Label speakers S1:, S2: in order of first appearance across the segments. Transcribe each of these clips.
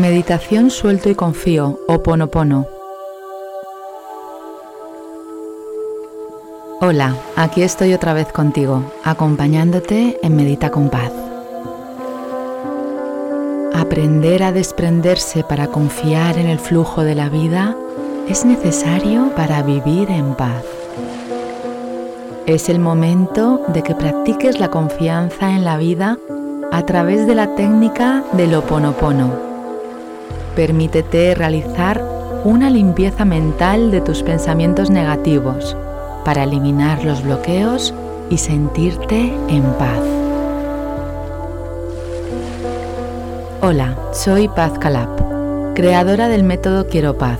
S1: Meditación suelto y confío, o ponopono. Hola, aquí estoy otra vez contigo, acompañándote en Medita con Paz. Aprender a desprenderse para confiar en el flujo de la vida es necesario para vivir en paz. Es el momento de que practiques la confianza en la vida a través de la técnica del Oponopono Permítete realizar una limpieza mental de tus pensamientos negativos para eliminar los bloqueos y sentirte en paz. Hola, soy Paz Calab, creadora del método Quiero Paz,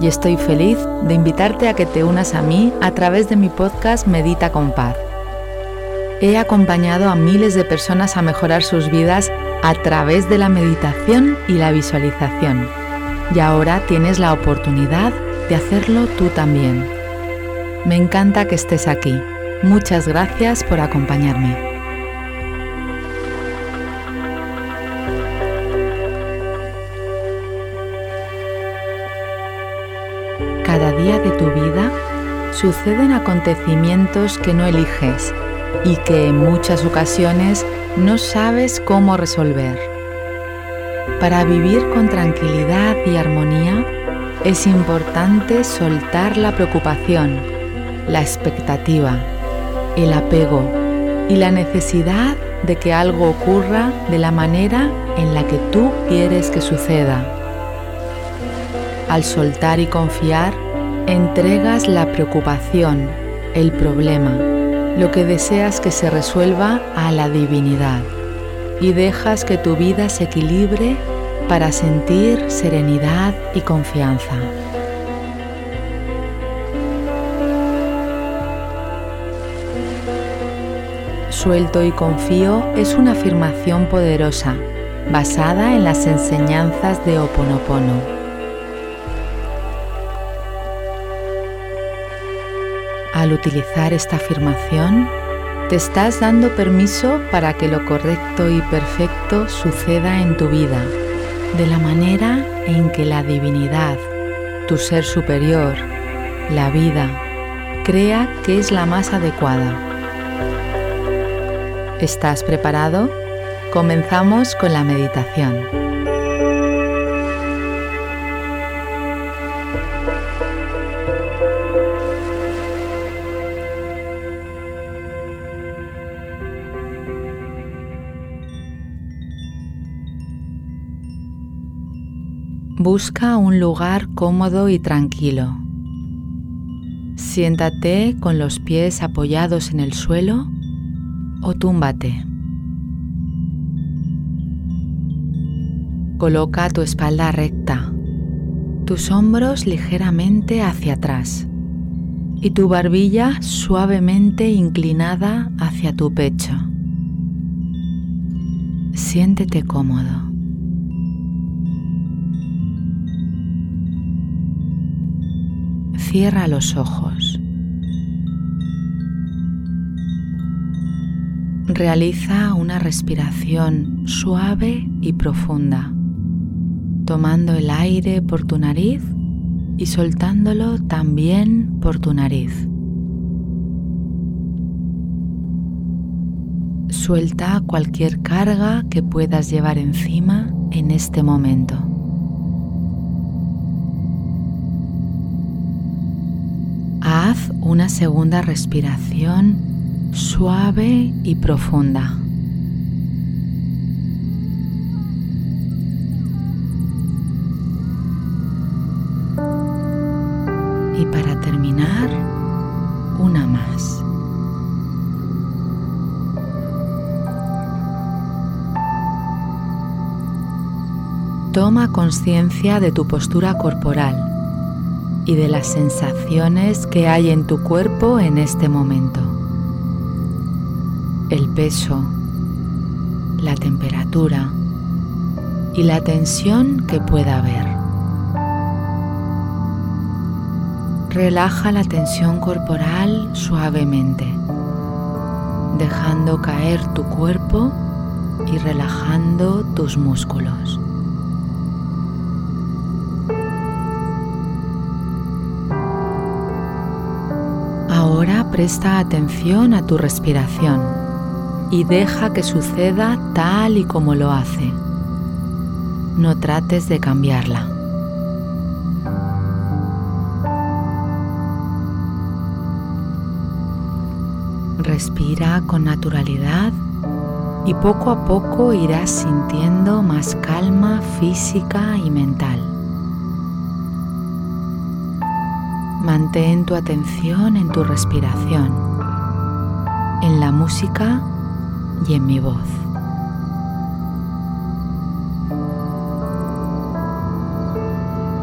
S1: y estoy feliz de invitarte a que te unas a mí a través de mi podcast Medita con Paz. He acompañado a miles de personas a mejorar sus vidas a través de la meditación y la visualización. Y ahora tienes la oportunidad de hacerlo tú también. Me encanta que estés aquí. Muchas gracias por acompañarme. Cada día de tu vida suceden acontecimientos que no eliges y que en muchas ocasiones no sabes cómo resolver. Para vivir con tranquilidad y armonía es importante soltar la preocupación, la expectativa, el apego y la necesidad de que algo ocurra de la manera en la que tú quieres que suceda. Al soltar y confiar, entregas la preocupación, el problema, lo que deseas que se resuelva a la divinidad y dejas que tu vida se equilibre para sentir serenidad y confianza. Suelto y confío es una afirmación poderosa basada en las enseñanzas de Oponopono Al utilizar esta afirmación, te estás dando permiso para que lo correcto y perfecto suceda en tu vida, de la manera en que la divinidad, tu ser superior, la vida, crea que es la más adecuada. ¿Estás preparado? Comenzamos con la meditación. Busca un lugar cómodo y tranquilo. Siéntate con los pies apoyados en el suelo o túmbate. Coloca tu espalda recta, tus hombros ligeramente hacia atrás y tu barbilla suavemente inclinada hacia tu pecho. Siéntete cómodo. Cierra los ojos. Realiza una respiración suave y profunda, tomando el aire por tu nariz y soltándolo también por tu nariz. Suelta cualquier carga que puedas llevar encima en este momento. Una segunda respiración suave y profunda. Y para terminar, una más. Toma conciencia de tu postura corporal y de las sensaciones que hay en tu cuerpo en este momento. El peso, la temperatura y la tensión que pueda haber. Relaja la tensión corporal suavemente, dejando caer tu cuerpo y relajando tus músculos. Presta atención a tu respiración y deja que suceda tal y como lo hace. No trates de cambiarla. Respira con naturalidad y poco a poco irás sintiendo más calma física y mental. Mantén tu atención en tu respiración, en la música y en mi voz.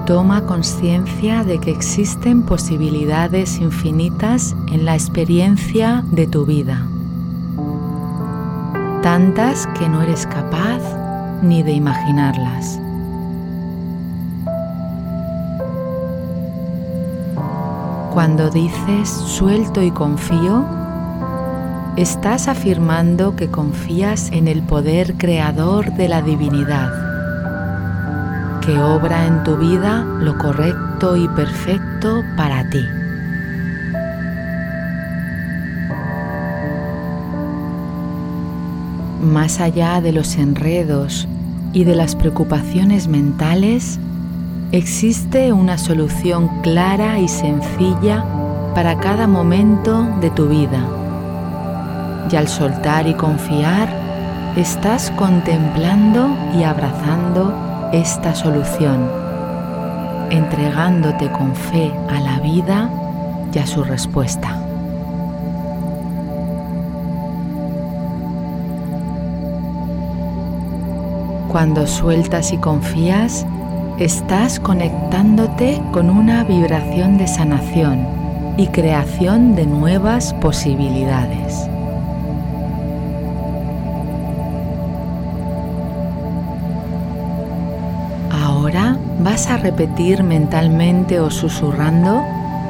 S1: Toma conciencia de que existen posibilidades infinitas en la experiencia de tu vida, tantas que no eres capaz ni de imaginarlas. Cuando dices suelto y confío, estás afirmando que confías en el poder creador de la divinidad, que obra en tu vida lo correcto y perfecto para ti. Más allá de los enredos y de las preocupaciones mentales, existe una solución clara y sencilla para cada momento de tu vida. Y al soltar y confiar, estás contemplando y abrazando esta solución, entregándote con fe a la vida y a su respuesta. Cuando sueltas y confías, estás conectándote con una vibración de sanación y creación de nuevas posibilidades. Ahora vas a repetir mentalmente o susurrando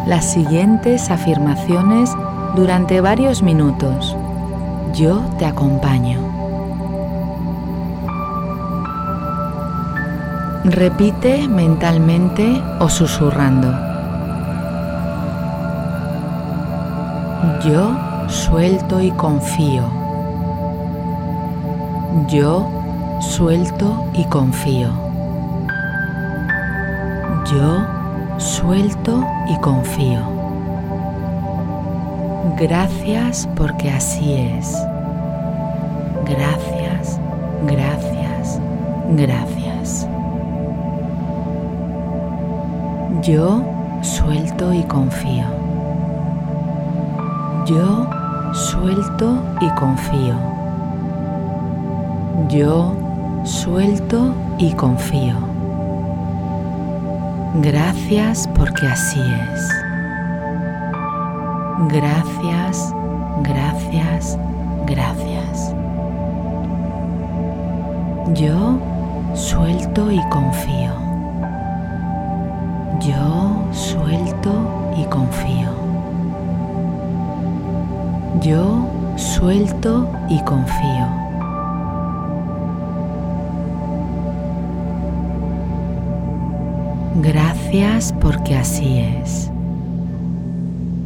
S1: las siguientes afirmaciones durante varios minutos. Yo te acompaño. Repite mentalmente o susurrando. Yo suelto y confío. Yo suelto y confío. Yo suelto y confío. Gracias porque así es. Gracias, gracias, gracias. Yo suelto y confío. Yo suelto y confío. Yo suelto y confío. Gracias porque así es. Gracias, gracias, gracias. Yo suelto y confío. Yo suelto y confío. Yo suelto y confío. Gracias porque así es.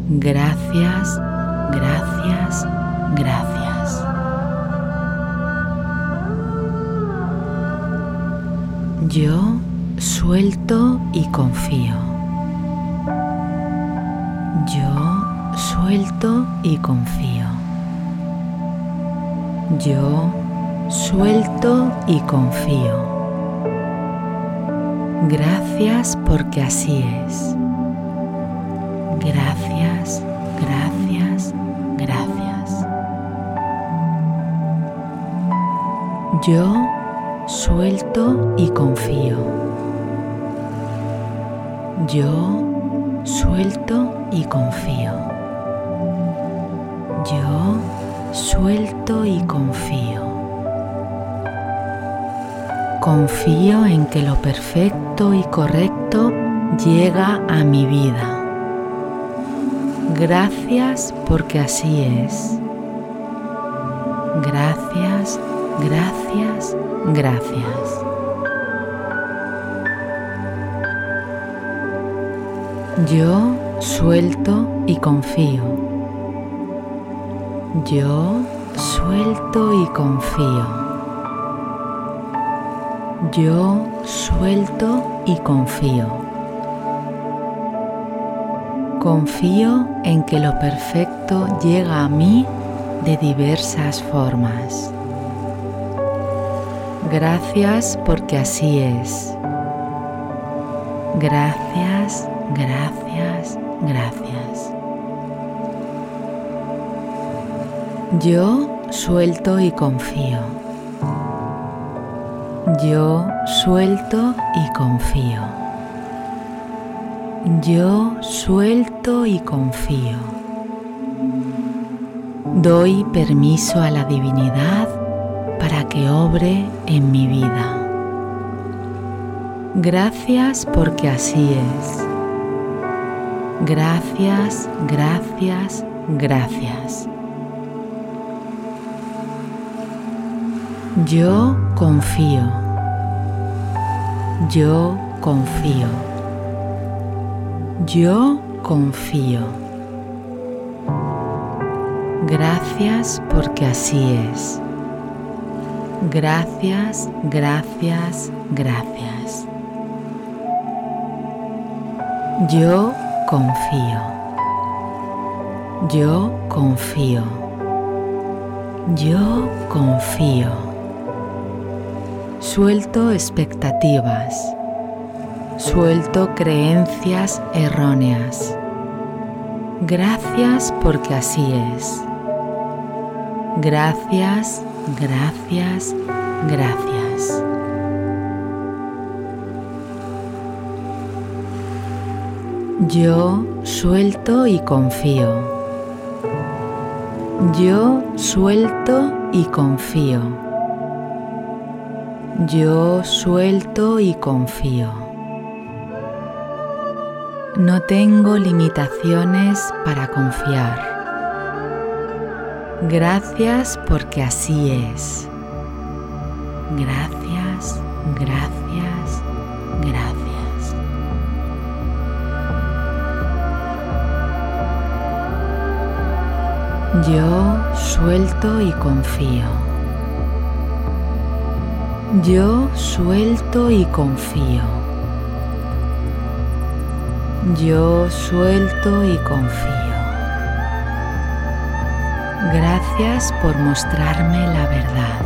S1: Gracias, gracias, gracias. Yo suelto y confío. Yo suelto y confío. Yo suelto y confío. Gracias porque así es. Gracias, gracias, gracias. Yo suelto y confío. Yo suelto y confío. Yo suelto y confío. Confío en que lo perfecto y correcto llega a mi vida. Gracias porque así es. Gracias, gracias, gracias. Yo suelto y confío. Yo suelto y confío. Yo suelto y confío. Confío en que lo perfecto llega a mí de diversas formas. Gracias porque así es. Gracias, gracias, gracias. Yo suelto y confío. Yo suelto y confío. Yo suelto y confío. Doy permiso a la divinidad para que obre en mi vida. Gracias porque así es. Gracias, gracias, gracias. Yo confío. Yo confío. Yo confío. Gracias porque así es. Gracias, gracias, gracias. Yo confío. Yo confío. Yo confío. Suelto expectativas. Suelto creencias erróneas. Gracias porque así es. Gracias, gracias, gracias. Yo suelto y confío. Yo suelto y confío. Yo suelto y confío. No tengo limitaciones para confiar. Gracias porque así es. Gracias, gracias, gracias. Yo suelto y confío. Yo suelto y confío. Yo suelto y confío. Gracias por mostrarme la verdad.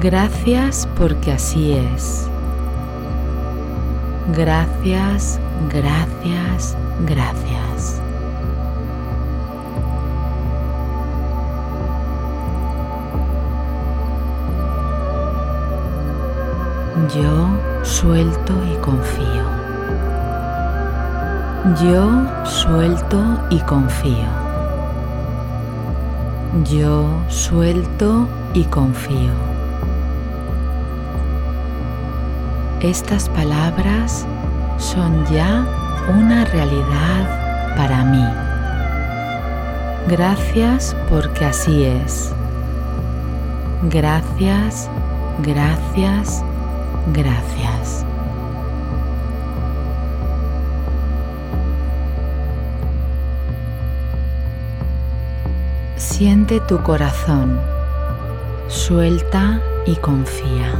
S1: Gracias porque así es. Gracias, gracias, gracias. Yo suelto y confío. Yo suelto y confío. Yo suelto y confío. Estas palabras son ya una realidad para mí. Gracias porque así es. Gracias, gracias, Gracias. Siente tu corazón, suelta y confía.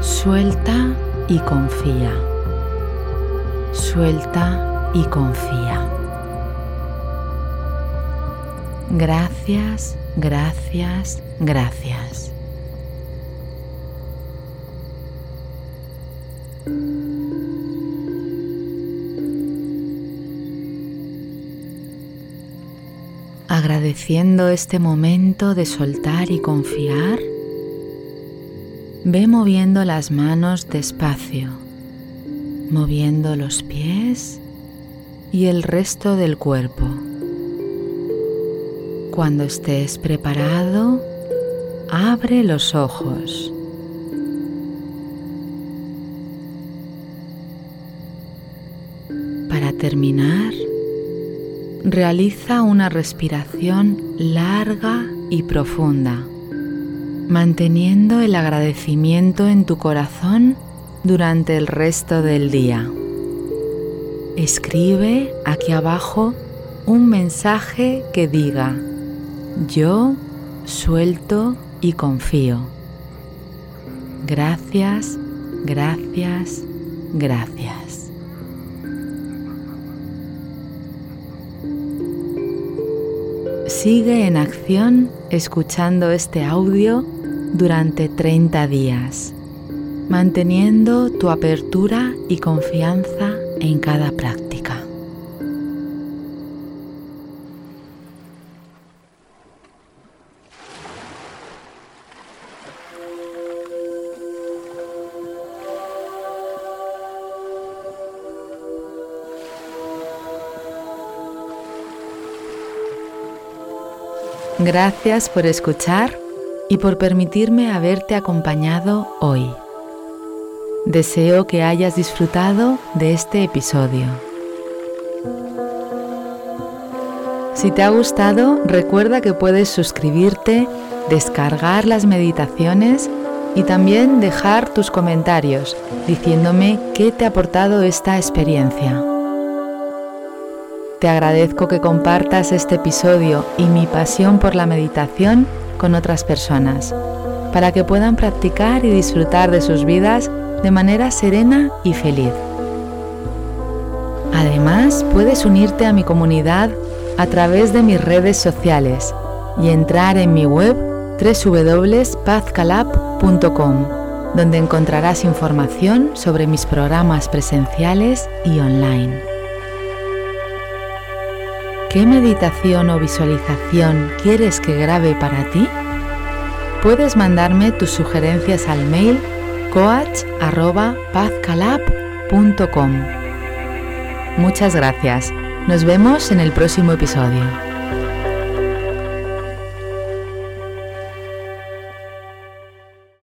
S1: Suelta y confía. Suelta y confía. Gracias, gracias, gracias. Agradeciendo este momento de soltar y confiar, ve moviendo las manos despacio, moviendo los pies y el resto del cuerpo. Cuando estés preparado, abre los ojos. Para terminar, Realiza una respiración larga y profunda, manteniendo el agradecimiento en tu corazón durante el resto del día. Escribe aquí abajo un mensaje que diga, yo suelto y confío. Gracias, gracias, gracias. Sigue en acción escuchando este audio durante 30 días, manteniendo tu apertura y confianza en cada práctica. Gracias por escuchar y por permitirme haberte acompañado hoy. Deseo que hayas disfrutado de este episodio. Si te ha gustado, recuerda que puedes suscribirte, descargar las meditaciones y también dejar tus comentarios diciéndome qué te ha aportado esta experiencia. Te agradezco que compartas este episodio y mi pasión por la meditación con otras personas, para que puedan practicar y disfrutar de sus vidas de manera serena y feliz. Además, puedes unirte a mi comunidad a través de mis redes sociales y entrar en mi web www.pazcalab.com, donde encontrarás información sobre mis programas presenciales y online. ¿Qué meditación o visualización quieres que grabe para ti? Puedes mandarme tus sugerencias al mail coach.pazcalab.com. Muchas gracias. Nos vemos en el próximo episodio.